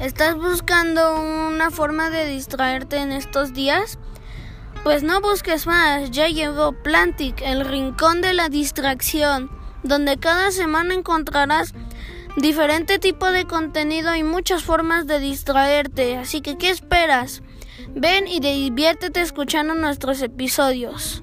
¿Estás buscando una forma de distraerte en estos días? Pues no busques más, ya llegó Plantic, el rincón de la distracción, donde cada semana encontrarás diferente tipo de contenido y muchas formas de distraerte. Así que, ¿qué esperas? Ven y diviértete escuchando nuestros episodios.